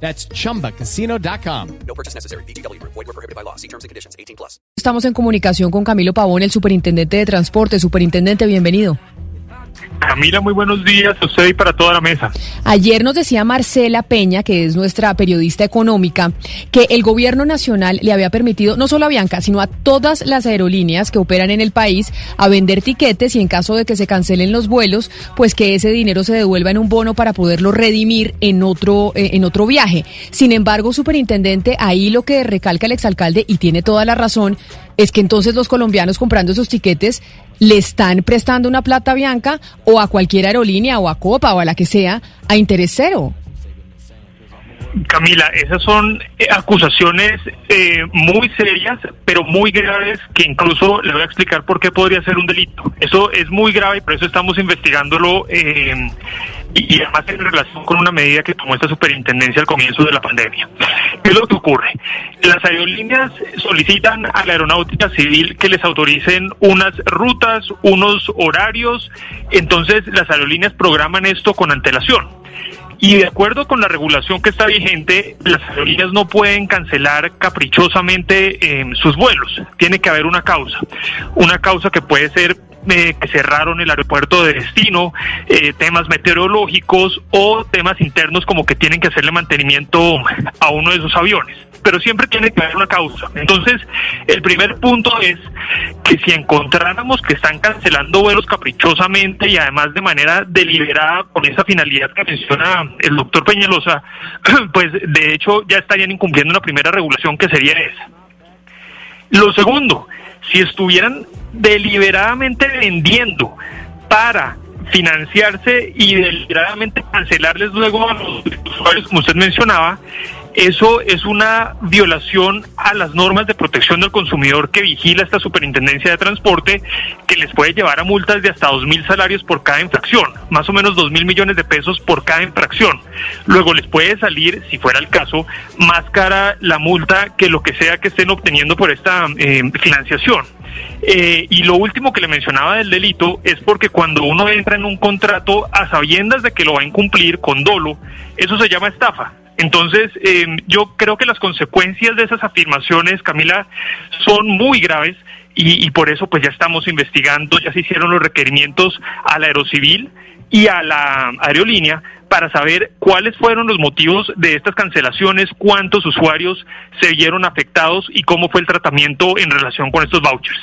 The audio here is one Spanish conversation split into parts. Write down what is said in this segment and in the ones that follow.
That's chumbacasino.com. No purchase necessary. BGW. Void were prohibited by law. See terms and conditions. 18 plus. Estamos en comunicación con Camilo Pavón, el superintendente de transporte. Superintendente, bienvenido. Camila, muy buenos días a usted y para toda la mesa. Ayer nos decía Marcela Peña, que es nuestra periodista económica, que el gobierno nacional le había permitido, no solo a Bianca, sino a todas las aerolíneas que operan en el país, a vender tiquetes y en caso de que se cancelen los vuelos, pues que ese dinero se devuelva en un bono para poderlo redimir en otro, eh, en otro viaje. Sin embargo, superintendente, ahí lo que recalca el exalcalde, y tiene toda la razón, es que entonces los colombianos comprando esos tiquetes le están prestando una plata Bianca o a cualquier aerolínea o a Copa o a la que sea a interés cero. Camila, esas son eh, acusaciones eh, muy serias, pero muy graves, que incluso le voy a explicar por qué podría ser un delito. Eso es muy grave y por eso estamos investigándolo eh, y, y además en relación con una medida que tomó esta superintendencia al comienzo de la pandemia. ¿Qué es lo que ocurre? Las aerolíneas solicitan a la aeronáutica civil que les autoricen unas rutas, unos horarios, entonces las aerolíneas programan esto con antelación. Y de acuerdo con la regulación que está vigente, las aerolíneas no pueden cancelar caprichosamente eh, sus vuelos. Tiene que haber una causa. Una causa que puede ser eh, que cerraron el aeropuerto de destino, eh, temas meteorológicos o temas internos como que tienen que hacerle mantenimiento a uno de esos aviones. Pero siempre tiene que haber una causa. Entonces, el primer punto es que si encontráramos que están cancelando vuelos caprichosamente y además de manera deliberada con esa finalidad que menciona el doctor Peñalosa, pues de hecho ya estarían incumpliendo una primera regulación que sería esa. Lo segundo, si estuvieran deliberadamente vendiendo para financiarse y deliberadamente cancelarles luego a los usuarios, como usted mencionaba, eso es una violación a las normas de protección del consumidor que vigila esta superintendencia de transporte, que les puede llevar a multas de hasta dos mil salarios por cada infracción, más o menos dos mil millones de pesos por cada infracción. Luego les puede salir, si fuera el caso, más cara la multa que lo que sea que estén obteniendo por esta eh, financiación. Eh, y lo último que le mencionaba del delito es porque cuando uno entra en un contrato a sabiendas de que lo va a incumplir con dolo, eso se llama estafa. Entonces, eh, yo creo que las consecuencias de esas afirmaciones, Camila, son muy graves y, y, por eso pues ya estamos investigando, ya se hicieron los requerimientos a la Aerocivil y a la aerolínea para saber cuáles fueron los motivos de estas cancelaciones, cuántos usuarios se vieron afectados y cómo fue el tratamiento en relación con estos vouchers.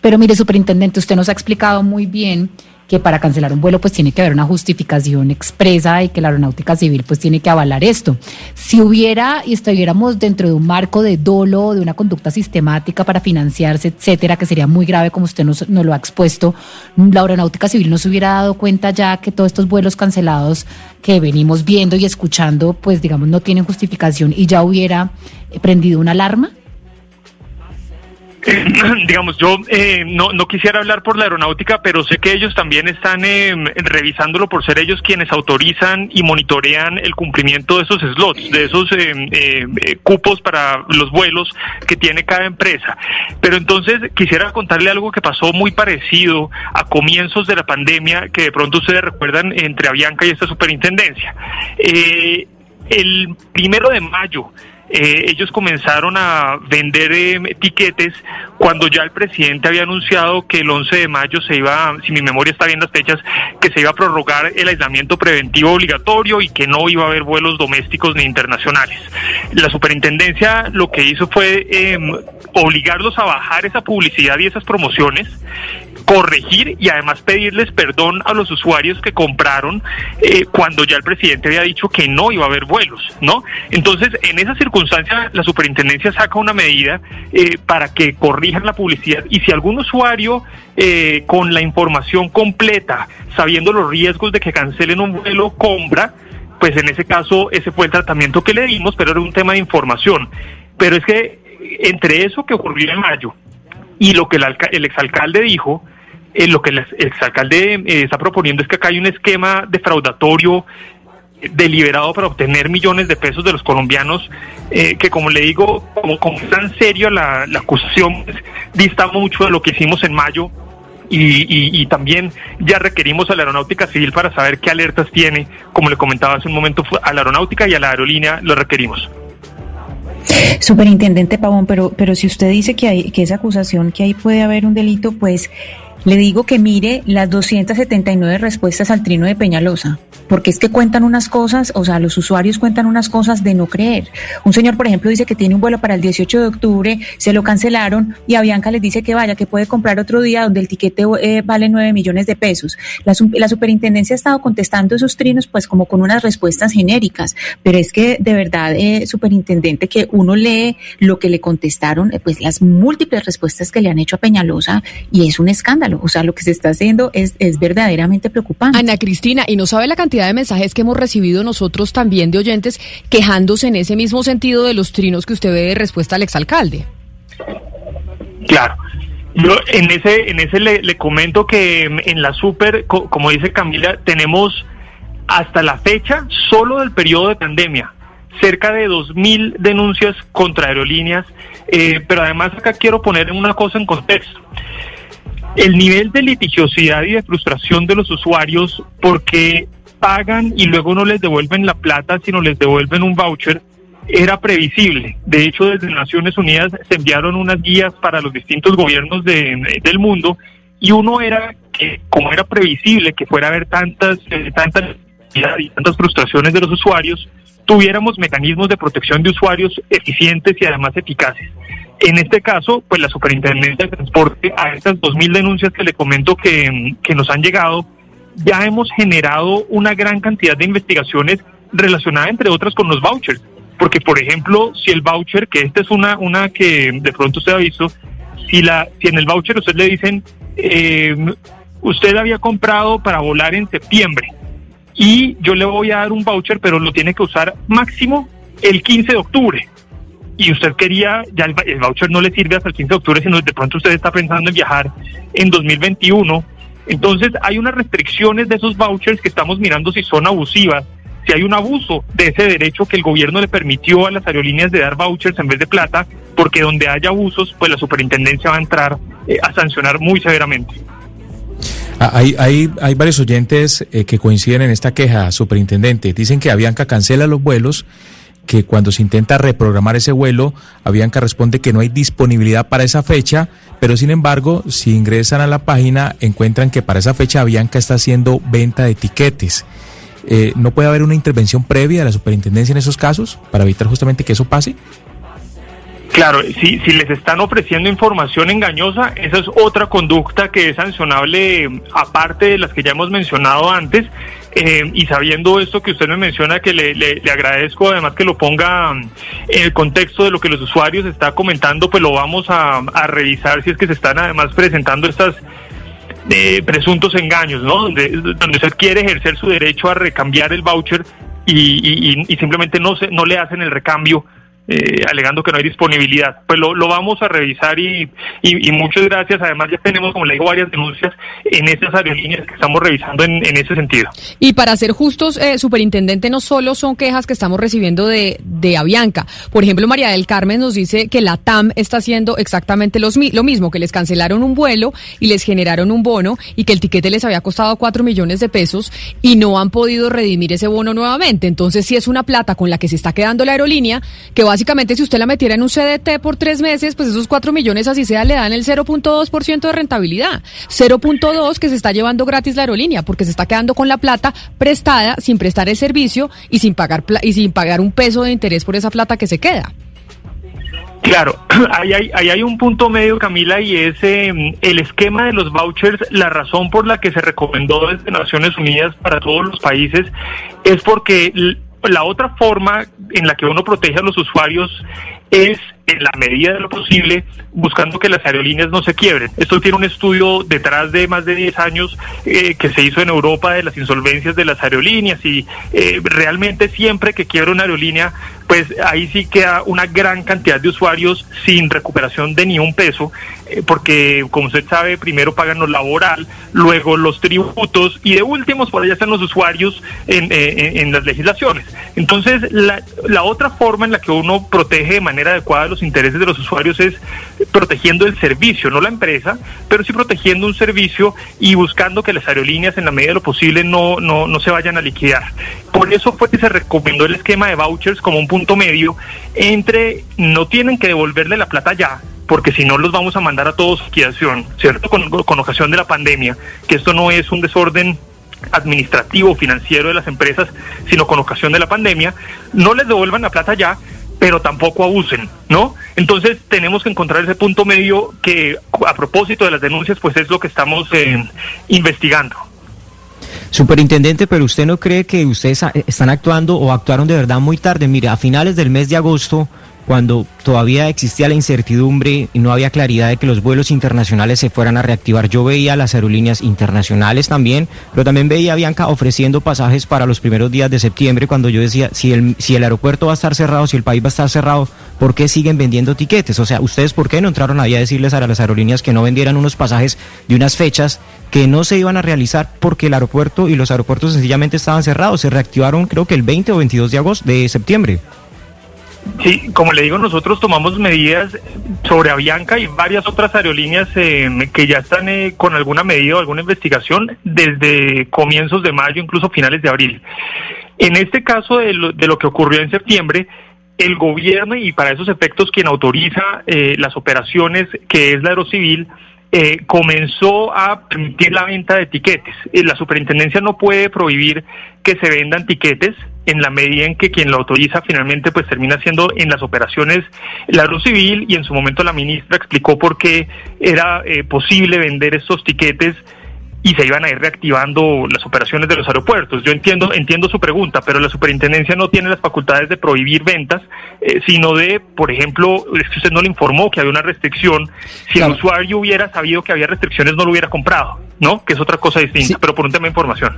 Pero mire, superintendente, usted nos ha explicado muy bien que para cancelar un vuelo pues tiene que haber una justificación expresa y que la aeronáutica civil pues tiene que avalar esto. Si hubiera y estuviéramos dentro de un marco de dolo, de una conducta sistemática para financiarse, etcétera, que sería muy grave como usted nos, nos lo ha expuesto, la aeronáutica civil no se hubiera dado cuenta ya que todos estos vuelos cancelados que venimos viendo y escuchando pues digamos no tienen justificación y ya hubiera prendido una alarma. Eh, digamos, yo eh, no, no quisiera hablar por la aeronáutica, pero sé que ellos también están eh, revisándolo por ser ellos quienes autorizan y monitorean el cumplimiento de esos slots, de esos cupos para los vuelos que tiene cada empresa. Pero entonces quisiera contarle algo que pasó muy parecido a comienzos de la pandemia, que de pronto ustedes recuerdan entre Avianca y esta superintendencia. el primero de mayo, eh, ellos comenzaron a vender eh, tiquetes cuando ya el presidente había anunciado que el 11 de mayo se iba, si mi memoria está bien las fechas, que se iba a prorrogar el aislamiento preventivo obligatorio y que no iba a haber vuelos domésticos ni internacionales. La superintendencia lo que hizo fue eh, obligarlos a bajar esa publicidad y esas promociones corregir y además pedirles perdón a los usuarios que compraron eh, cuando ya el presidente había dicho que no iba a haber vuelos, ¿no? Entonces, en esa circunstancia, la superintendencia saca una medida eh, para que corrijan la publicidad y si algún usuario eh, con la información completa, sabiendo los riesgos de que cancelen un vuelo, compra, pues en ese caso ese fue el tratamiento que le dimos, pero era un tema de información. Pero es que entre eso que ocurrió en mayo y lo que el, el exalcalde dijo, eh, lo que el ex- exalcalde eh, está proponiendo es que acá hay un esquema defraudatorio eh, deliberado para obtener millones de pesos de los colombianos, eh, que como le digo, como, como es tan serio la, acusación, pues, dista mucho de lo que hicimos en mayo y, y- y también ya requerimos a la aeronáutica civil para saber qué alertas tiene, como le comentaba hace un momento, a la aeronáutica y a la aerolínea lo requerimos. Superintendente Pavón, pero, pero si usted dice que hay que esa acusación, que ahí puede haber un delito, pues le digo que mire las 279 respuestas al trino de Peñalosa, porque es que cuentan unas cosas, o sea, los usuarios cuentan unas cosas de no creer. Un señor, por ejemplo, dice que tiene un vuelo para el 18 de octubre, se lo cancelaron y Avianca les dice que vaya, que puede comprar otro día donde el tiquete eh, vale 9 millones de pesos. La, la superintendencia ha estado contestando esos trinos pues como con unas respuestas genéricas, pero es que de verdad, eh, superintendente, que uno lee lo que le contestaron, eh, pues las múltiples respuestas que le han hecho a Peñalosa y es un escándalo. O sea, lo que se está haciendo es, es verdaderamente preocupante. Ana Cristina, y no sabe la cantidad de mensajes que hemos recibido nosotros también de oyentes quejándose en ese mismo sentido de los trinos que usted ve de respuesta al exalcalde. Claro. Yo en ese, en ese le, le comento que en la super, co- como dice Camila, tenemos hasta la fecha, solo del periodo de pandemia, cerca de 2.000 denuncias contra aerolíneas, eh, pero además acá quiero poner una cosa en contexto. El nivel de litigiosidad y de frustración de los usuarios porque pagan y luego no les devuelven la plata, sino les devuelven un voucher, era previsible. De hecho, desde Naciones Unidas se enviaron unas guías para los distintos gobiernos de- del mundo y uno era que, como era previsible que fuera a haber tantas, eh, tantas y tantas frustraciones de los usuarios, tuviéramos mecanismos de protección de usuarios eficientes y además eficaces. En este caso, pues la Superintendencia de Transporte, a estas 2.000 denuncias que le comento que, que nos han llegado, ya hemos generado una gran cantidad de investigaciones relacionadas, entre otras, con los vouchers. Porque, por ejemplo, si el voucher, que esta es una, una que de pronto usted ha visto, si, la, si en el voucher usted le dicen, eh, usted había comprado para volar en septiembre y yo le voy a dar un voucher, pero lo tiene que usar máximo el 15 de octubre. Y usted quería, ya el, el voucher no le sirve hasta el 15 de octubre, sino de pronto usted está pensando en viajar en 2021. Entonces hay unas restricciones de esos vouchers que estamos mirando si son abusivas, si hay un abuso de ese derecho que el gobierno le permitió a las aerolíneas de dar vouchers en vez de plata, porque donde haya abusos, pues la superintendencia va a entrar eh, a sancionar muy severamente. Ah, Hay, hay, hay varios oyentes eh, que coinciden en esta queja, superintendente. Dicen que Avianca cancela los vuelos, que cuando se intenta reprogramar ese vuelo, Avianca responde que no hay disponibilidad para esa fecha, pero sin embargo, si ingresan a la página, encuentran que para esa fecha Avianca está haciendo venta de tiquetes. Eh, ¿No puede haber una intervención previa de la superintendencia en esos casos para evitar justamente que eso pase? Claro, si, si les están ofreciendo información engañosa, esa es otra conducta que es sancionable, eh, aparte de las que ya hemos mencionado antes. Eh, y sabiendo esto que usted me menciona, que le, le- agradezco además que lo ponga mm, en el contexto de lo que los usuarios está comentando, pues lo vamos a, a revisar si es que se están además presentando estas de presuntos engaños, ¿no? Donde, usted quiere ejercer su derecho a recambiar el voucher y- y- y simplemente no se, no le hacen el recambio. Eh, alegando que no hay disponibilidad. Pues lo, lo vamos a revisar y, y- muchas gracias. Además ya tenemos, como le digo, varias denuncias en esas aerolíneas que estamos revisando en, ese sentido. Y para ser justos, eh, superintendente, no solo son quejas que estamos recibiendo de, de Avianca. Por ejemplo, María del Carmen nos dice que la TAM está haciendo exactamente los, lo mismo, que les cancelaron un vuelo y les generaron un bono y que el tiquete les había costado 4 millones de pesos y no han podido redimir ese bono nuevamente. Entonces, si es una plata con la que se está quedando la aerolínea, que básicamente si usted la metiera en un CDT por tres meses, pues esos 4 millones así sea le dan el 0.2% de rentabilidad. 0.2 que se está llevando gratis la aerolínea porque se está quedando con la plata prestada sin prestar el servicio y sin pagar y sin pagar un peso de interés por esa plata que se queda. Claro, ahí hay, ahí hay un punto medio, Camila, y es eh, el esquema de los vouchers. La razón por la que se recomendó desde Naciones Unidas para todos los países es porque la otra forma en la que uno protege a los usuarios es en la medida de lo posible, buscando que las aerolíneas no se quiebren. Esto tiene un estudio detrás de más de 10 años eh, que se hizo en Europa de las insolvencias de las aerolíneas y eh, realmente siempre que quiebra una aerolínea, pues ahí sí queda una gran cantidad de usuarios sin recuperación de ni un peso, eh, porque como usted sabe, primero pagan lo laboral, luego los tributos y de últimos por allá están los usuarios en, en las legislaciones. Entonces, la, la otra forma en la que uno protege de manera adecuada los intereses de los usuarios es protegiendo el servicio, no la empresa, pero sí protegiendo un servicio y buscando que las aerolíneas en la medida de lo posible no, no, no se vayan a liquidar. Por eso fue que se recomendó el esquema de vouchers como un punto medio entre no tienen que devolverle la plata ya, porque si no los vamos a mandar a todos liquidación, ¿cierto? Con, con ocasión de la pandemia, que esto no es un desorden administrativo financiero de las empresas, sino con ocasión de la pandemia, no les devuelvan la plata ya, pero tampoco abusen, ¿no? Entonces tenemos que encontrar ese punto medio que a propósito de las denuncias, pues es lo que estamos eh, investigando. Superintendente, pero usted no cree que ustedes están actuando o actuaron de verdad muy tarde. Mire, a finales del mes de agosto cuando todavía existía la incertidumbre y no había claridad de que los vuelos internacionales se fueran a reactivar. Yo veía las aerolíneas internacionales también, pero también veía a Bianca ofreciendo pasajes para los primeros días de septiembre cuando yo decía, si el, si el aeropuerto va a estar cerrado, si el país va a estar cerrado, ¿por qué siguen vendiendo tiquetes? O sea, ¿ustedes por qué no entraron ahí a decirles a las aerolíneas que no vendieran unos pasajes de unas fechas que no se iban a realizar porque el aeropuerto y los aeropuertos sencillamente estaban cerrados? Se reactivaron creo que el 20 o 22 de agosto, de septiembre. Sí, como le digo, nosotros tomamos medidas sobre Avianca y varias otras aerolíneas eh, que ya están eh, con alguna medida o alguna investigación desde comienzos de mayo, incluso finales de abril. En este caso de lo, de lo que ocurrió en septiembre, el gobierno y para esos efectos quien autoriza eh, las operaciones, que es la Aerocivil, eh, comenzó a permitir la venta de tiquetes. Eh, la superintendencia no puede prohibir que se vendan tiquetes en la medida en que quien lo autoriza finalmente pues termina siendo en las operaciones la luz civil y en su momento la ministra explicó por qué era eh, posible vender estos tiquetes y se iban a ir reactivando las operaciones de los aeropuertos. Yo entiendo, entiendo su pregunta, pero la superintendencia no tiene las facultades de prohibir ventas, eh, sino de, por ejemplo, es que usted no le informó que había una restricción. Si el usuario hubiera sabido que había restricciones, no lo hubiera comprado, ¿no? Que es otra cosa distinta, pero por un tema de información.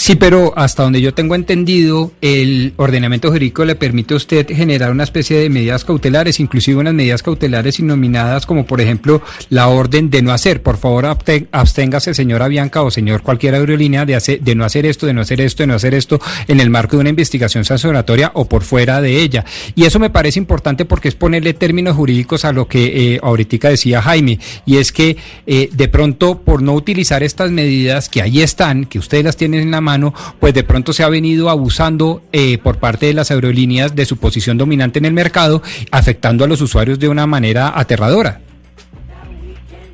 Sí, pero hasta donde yo tengo entendido, el ordenamiento jurídico le permite a usted generar una especie de medidas cautelares, inclusive unas medidas cautelares innominadas, como por ejemplo la orden de no hacer. Por favor, absténgase, señora Bianca o señor cualquier aerolínea, de, hacer, de no hacer esto, de no hacer esto, de no hacer esto en el marco de una investigación sancionatoria o por fuera de ella. Y eso me parece importante porque es ponerle términos jurídicos a lo que eh, ahorita decía Jaime, y es que eh, de pronto por no utilizar estas medidas que ahí están, que ustedes las tienen en la mano, pues de pronto se ha venido abusando eh, por parte de las aerolíneas de su posición dominante en el mercado, afectando a los usuarios de una manera aterradora.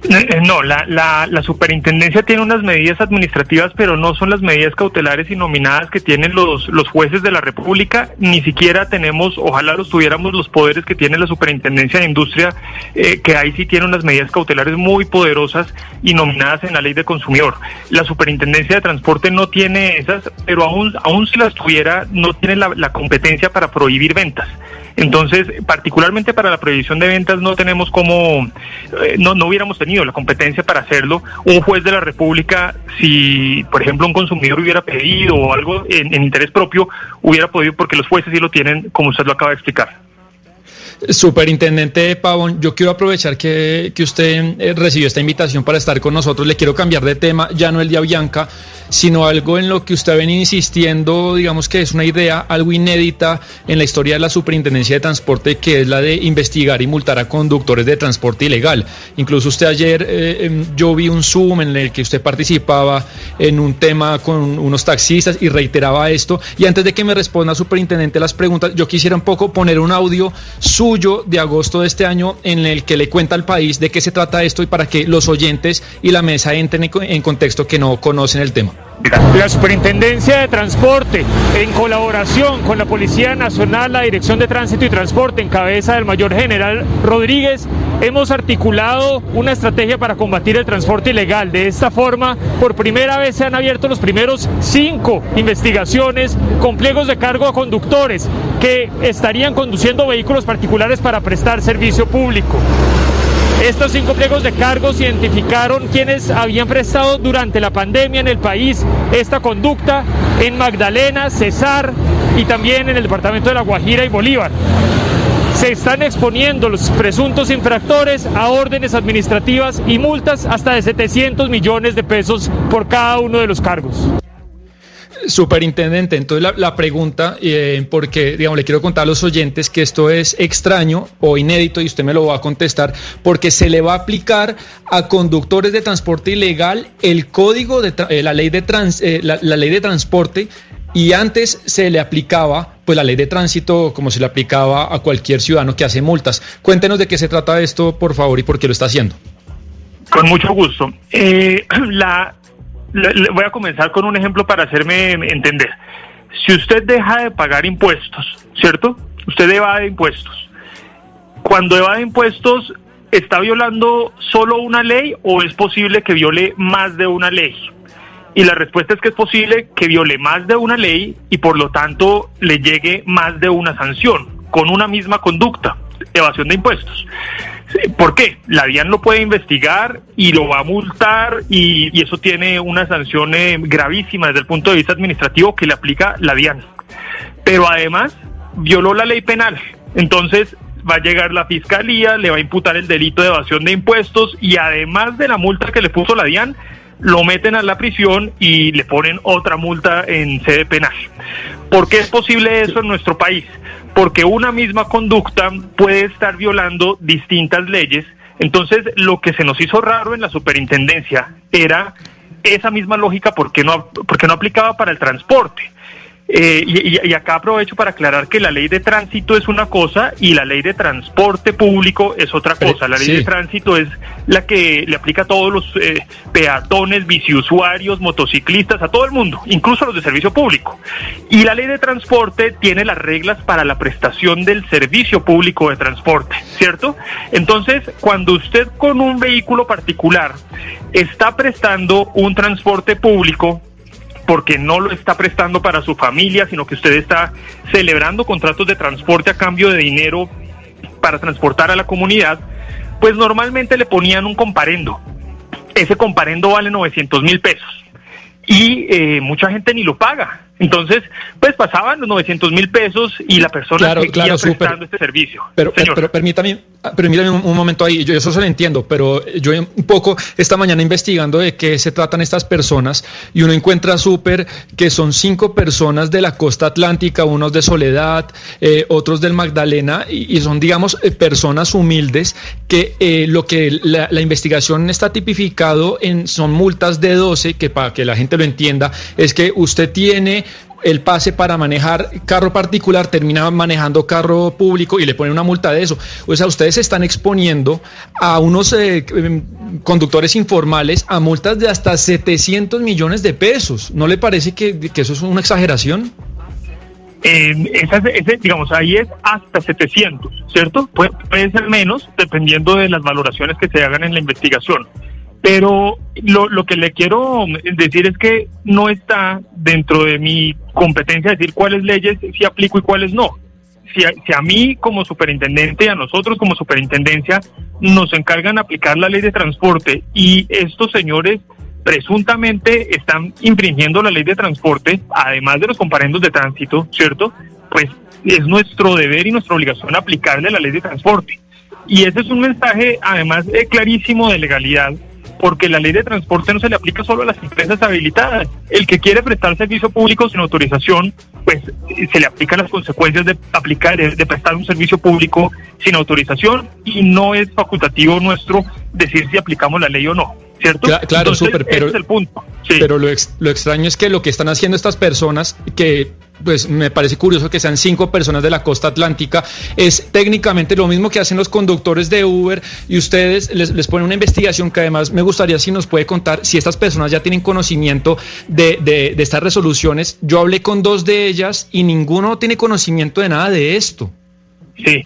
Eh, eh, no, la, la, la, superintendencia tiene unas medidas administrativas, pero no son las medidas cautelares y nominadas que tienen los, los jueces de la República. Ni siquiera tenemos, ojalá los tuviéramos los poderes que tiene la superintendencia de industria, eh, que ahí sí tiene unas medidas cautelares muy poderosas y nominadas en la ley de consumidor. La superintendencia de transporte no tiene esas, pero aún, aún si las tuviera, no tiene la, la competencia para prohibir ventas. Entonces, particularmente para la prohibición de ventas no tenemos como, eh, no, no hubiéramos tenido la competencia para hacerlo. Un juez de la República, si por ejemplo un consumidor hubiera pedido o algo en, interés propio, hubiera podido, porque los jueces sí lo tienen, como usted lo acaba de explicar. Superintendente Pavón, yo quiero aprovechar que, que usted eh, recibió esta invitación para estar con nosotros. Le quiero cambiar de tema, ya no el de Avianca, sino algo en lo que usted ha insistiendo, digamos que es una idea algo inédita en la historia de la Superintendencia de Transporte, que es la de investigar y multar a conductores de transporte ilegal. Incluso usted ayer, eh, em, yo vi un Zoom en el que usted participaba en un tema con unos taxistas y reiteraba esto. Y antes de que me responda, Superintendente, las preguntas, yo quisiera un poco poner un audio suyo de agosto de este año en el que le cuenta al país de qué se trata esto y para que los oyentes y la mesa entren en contexto que no conocen el tema. La Superintendencia de Transporte, en colaboración con la Policía Nacional, la Dirección de Tránsito y Transporte, en cabeza del Mayor General Rodríguez, hemos articulado una estrategia para combatir el transporte ilegal. De esta forma, por primera vez se han abierto los primeros cinco investigaciones con pliegos de cargo a conductores que estarían conduciendo vehículos particulares para prestar servicio público. Estos cinco pliegos de cargos identificaron quienes habían prestado durante la pandemia en el país esta conducta en Magdalena, Cesar y también en el departamento de La Guajira y Bolívar. Se están exponiendo los presuntos infractores a órdenes administrativas y multas hasta de 700 millones de pesos por cada uno de los cargos. Superintendente, entonces la, pregunta, eh, porque digamos, le quiero contar a los oyentes que esto es extraño o inédito y usted me lo va a contestar, porque se le va a aplicar a conductores de transporte ilegal el código de eh, la ley de trans, eh, la, ley de transporte y antes se le aplicaba pues la ley de tránsito como se le aplicaba a cualquier ciudadano que hace multas. Cuéntenos de qué se trata esto, por favor, y por qué lo está haciendo. Con mucho gusto. Eh, la, le, voy a comenzar con un ejemplo para hacerme entender. Si usted deja de pagar impuestos, ¿cierto? Usted evade impuestos. Cuando evade impuestos, ¿está violando solo una ley o es posible que viole más de una ley? Y la respuesta es que es posible que viole más de una ley y por lo tanto le llegue más de una sanción con una misma conducta, evasión de impuestos. ¿Por qué? La DIAN lo puede investigar y lo va a multar y, eso tiene una sanción eh, gravísima desde el punto de vista administrativo que le aplica la DIAN. Pero además violó la ley penal. Entonces va a llegar la fiscalía, le va a imputar el delito de evasión de impuestos y además de la multa que le puso la DIAN, lo meten a la prisión y le ponen otra multa en sede penal. ¿Por qué es posible eso en nuestro país? Porque una misma conducta puede estar violando distintas leyes. Entonces, lo que se nos hizo raro en la superintendencia era esa misma lógica porque no, porque no aplicaba para el transporte. Eh, y, y, acá aprovecho para aclarar que la ley de tránsito es una cosa y la ley de transporte público es otra cosa. La ley sí. de tránsito es la que le aplica a todos los eh, peatones, biciusuarios, motociclistas, a todo el mundo, incluso a los de servicio público. Y la ley de transporte tiene las reglas para la prestación del servicio público de transporte, ¿cierto? Entonces, cuando usted con un vehículo particular está prestando un transporte público, porque no lo está prestando para su familia, sino que usted está celebrando contratos de transporte a cambio de dinero para transportar a la comunidad, pues normalmente le ponían un comparendo. Ese comparendo vale 900 mil pesos y eh, mucha gente ni lo paga. Entonces, pues pasaban los 900 mil pesos y la persona claro, seguía claro, prestando este servicio. Pero, Señor. pero permítame, permítame un, un, momento ahí, yo eso se lo entiendo, pero yo un poco esta mañana investigando de qué se tratan estas personas y uno encuentra súper que son cinco personas de la costa atlántica, unos de Soledad, eh, otros del Magdalena y, y son, digamos, eh, personas humildes que eh, lo que la, la, investigación está tipificado en son multas de 12, que para que la gente lo entienda, es que usted tiene el pase para manejar carro particular, termina manejando carro público y le ponen una multa de eso. O sea, ustedes se están exponiendo a unos eh, conductores informales a multas de hasta 700 millones de pesos. ¿No le parece que, que eso es una exageración? Ese, digamos, ahí es hasta 700, ¿cierto? Puede ser menos dependiendo de las valoraciones que se hagan en la investigación. Pero lo, que le quiero decir es que no está dentro de mi competencia decir cuáles leyes sí aplico y cuáles no. Si a, si a mí como superintendente, a nosotros como superintendencia, nos encargan aplicar la ley de transporte y estos señores presuntamente están infringiendo la ley de transporte, además de los comparendos de tránsito, ¿cierto? Pues es nuestro deber y nuestra obligación aplicarle la ley de transporte. Y ese es un mensaje, además, eh, clarísimo de legalidad porque la ley de transporte no se le aplica solo a las empresas habilitadas. El que quiere prestar servicio público sin autorización, pues se le aplican las consecuencias de aplicar, de, prestar un servicio público sin autorización y no es facultativo nuestro decir si aplicamos la ley o no. ¿Cierto? Claro, claro súper, pero, ese es el punto. Sí. pero lo, ex, lo extraño es que lo que están haciendo estas personas que pues me parece curioso que sean cinco personas de la costa atlántica. Es técnicamente lo mismo que hacen los conductores de Uber y ustedes les, les ponen una investigación que además me gustaría si nos puede contar si estas personas ya tienen conocimiento de, de, de estas resoluciones. Yo hablé con dos de ellas y ninguno tiene conocimiento de nada de esto. Sí,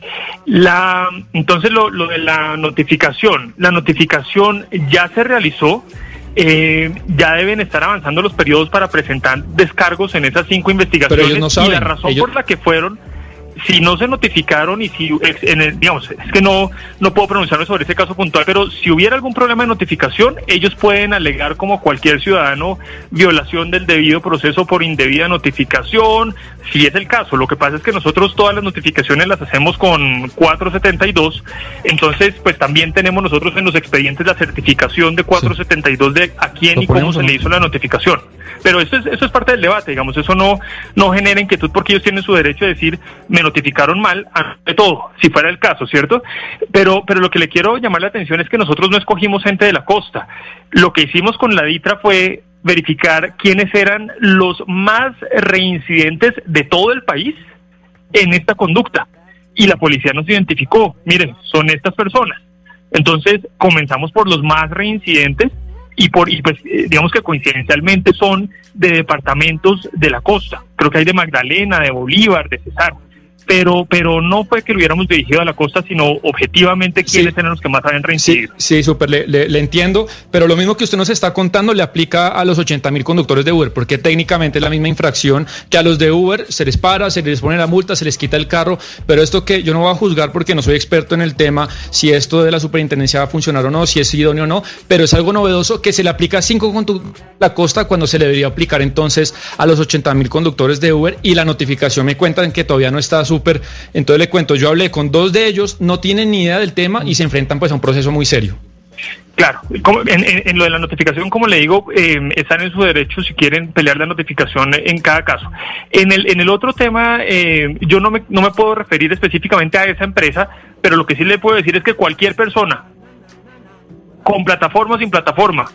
la, entonces lo, lo de la notificación, la notificación ya se realizó, eh, ya deben estar avanzando los periodos para presentar descargos en esas cinco investigaciones Pero ellos no saben, y la razón ellos- por la que fueron si no se notificaron y si en el- digamos es que no no puedo pronunciarme sobre ese caso puntual pero si hubiera algún problema de notificación ellos pueden alegar como cualquier ciudadano violación del debido proceso por indebida notificación si es el caso lo que pasa es que nosotros todas las notificaciones las hacemos con 472 entonces pues también tenemos nosotros en los expedientes la certificación de 472 de a quién y cómo se le hizo la notificación pero eso es, eso es parte del debate, digamos, eso no, no genera inquietud porque ellos tienen su derecho a decir, me notificaron mal, ante todo, si fuera el caso, ¿cierto? Pero, pero lo que le quiero llamar la atención es que nosotros no escogimos gente de la costa. Lo que hicimos con la DITRA fue verificar quiénes eran los más reincidentes de todo el país en esta conducta. Y la policía nos identificó, miren, son estas personas. Entonces comenzamos por los más reincidentes y por y pues eh, digamos que coincidencialmente son de departamentos de la costa. Creo que hay de Magdalena, de Bolívar, de Cesar. Pero pero no fue que lo hubiéramos dirigido a la costa, sino objetivamente quiénes eran los que más habían reincidido. Sí, súper, le, le- le entiendo, pero lo mismo que usted nos está contando le aplica a los 80 mil conductores de Uber, porque técnicamente es la misma infracción que a los de Uber se les para, se les pone la multa, se les quita el carro, pero esto que yo no voy a juzgar porque no soy experto en el tema, si esto de la superintendencia va a funcionar o no, si es idóneo o no, pero es algo novedoso que se le aplica a cinco conductores de la costa cuando se le debería aplicar entonces a los 80 mil conductores de Uber y la notificación me cuentan que todavía no está entonces le cuento, yo hablé con dos de ellos, no tienen ni idea del tema y se enfrentan pues a un proceso muy serio. Claro, en lo de la notificación, como le digo, eh, están en su derecho si quieren pelear la notificación en cada caso. En el, en el otro tema, eh, yo no me, no me puedo referir específicamente a esa empresa, pero lo que sí le puedo decir es que cualquier persona, con plataforma o sin plataforma,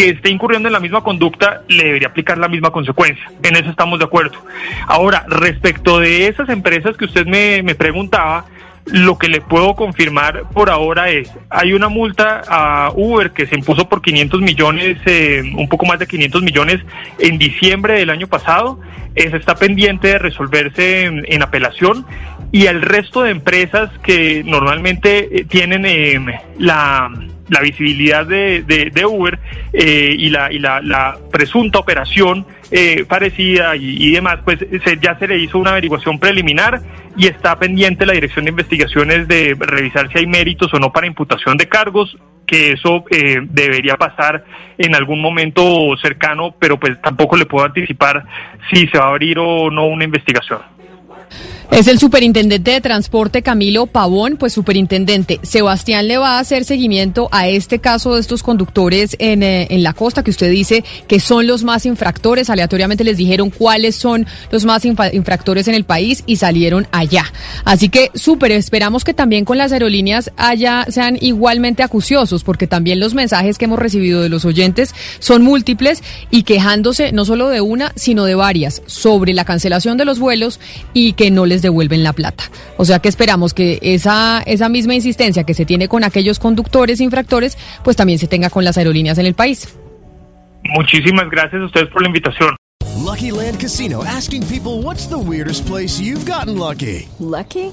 que esté incurriendo en la misma conducta, le debería aplicar la misma consecuencia. En eso estamos de acuerdo. Ahora, respecto de esas empresas que usted me, me preguntaba, lo que le puedo confirmar por ahora es, hay una multa a Uber que se impuso por 500 millones, eh, un poco más de 500 millones en diciembre del año pasado. Esa está pendiente de resolverse en, en apelación y al resto de empresas que normalmente eh, tienen eh, la, la visibilidad de, de- Uber eh, y, la, y la, la presunta operación eh, parecida y, y demás, pues se- ya se le hizo una averiguación preliminar y está pendiente la Dirección de Investigaciones de revisar si hay méritos o no para imputación de cargos, que eso eh, debería pasar en algún momento cercano, pero pues tampoco le puedo anticipar si se va a abrir o no una investigación. Es el superintendente de transporte Camilo Pavón, pues superintendente, Sebastián le va a hacer seguimiento a este caso de estos conductores en, eh, en la costa que usted dice que son los más infractores, aleatoriamente les dijeron cuáles son los más infractores en el país y salieron allá. Así que súper, esperamos que también con las aerolíneas haya, sean igualmente acuciosos, porque también los mensajes que hemos recibido de los oyentes son múltiples y quejándose no solo de una, sino de varias sobre la cancelación de los vuelos y que no les devuelven la plata. O sea que esperamos que esa, esa misma insistencia que se tiene con aquellos conductores infractores, pues también se tenga con las aerolíneas en el país. Muchísimas gracias a ustedes por la invitación. Lucky Land Casino asking people what's the weirdest place you've gotten lucky? Lucky?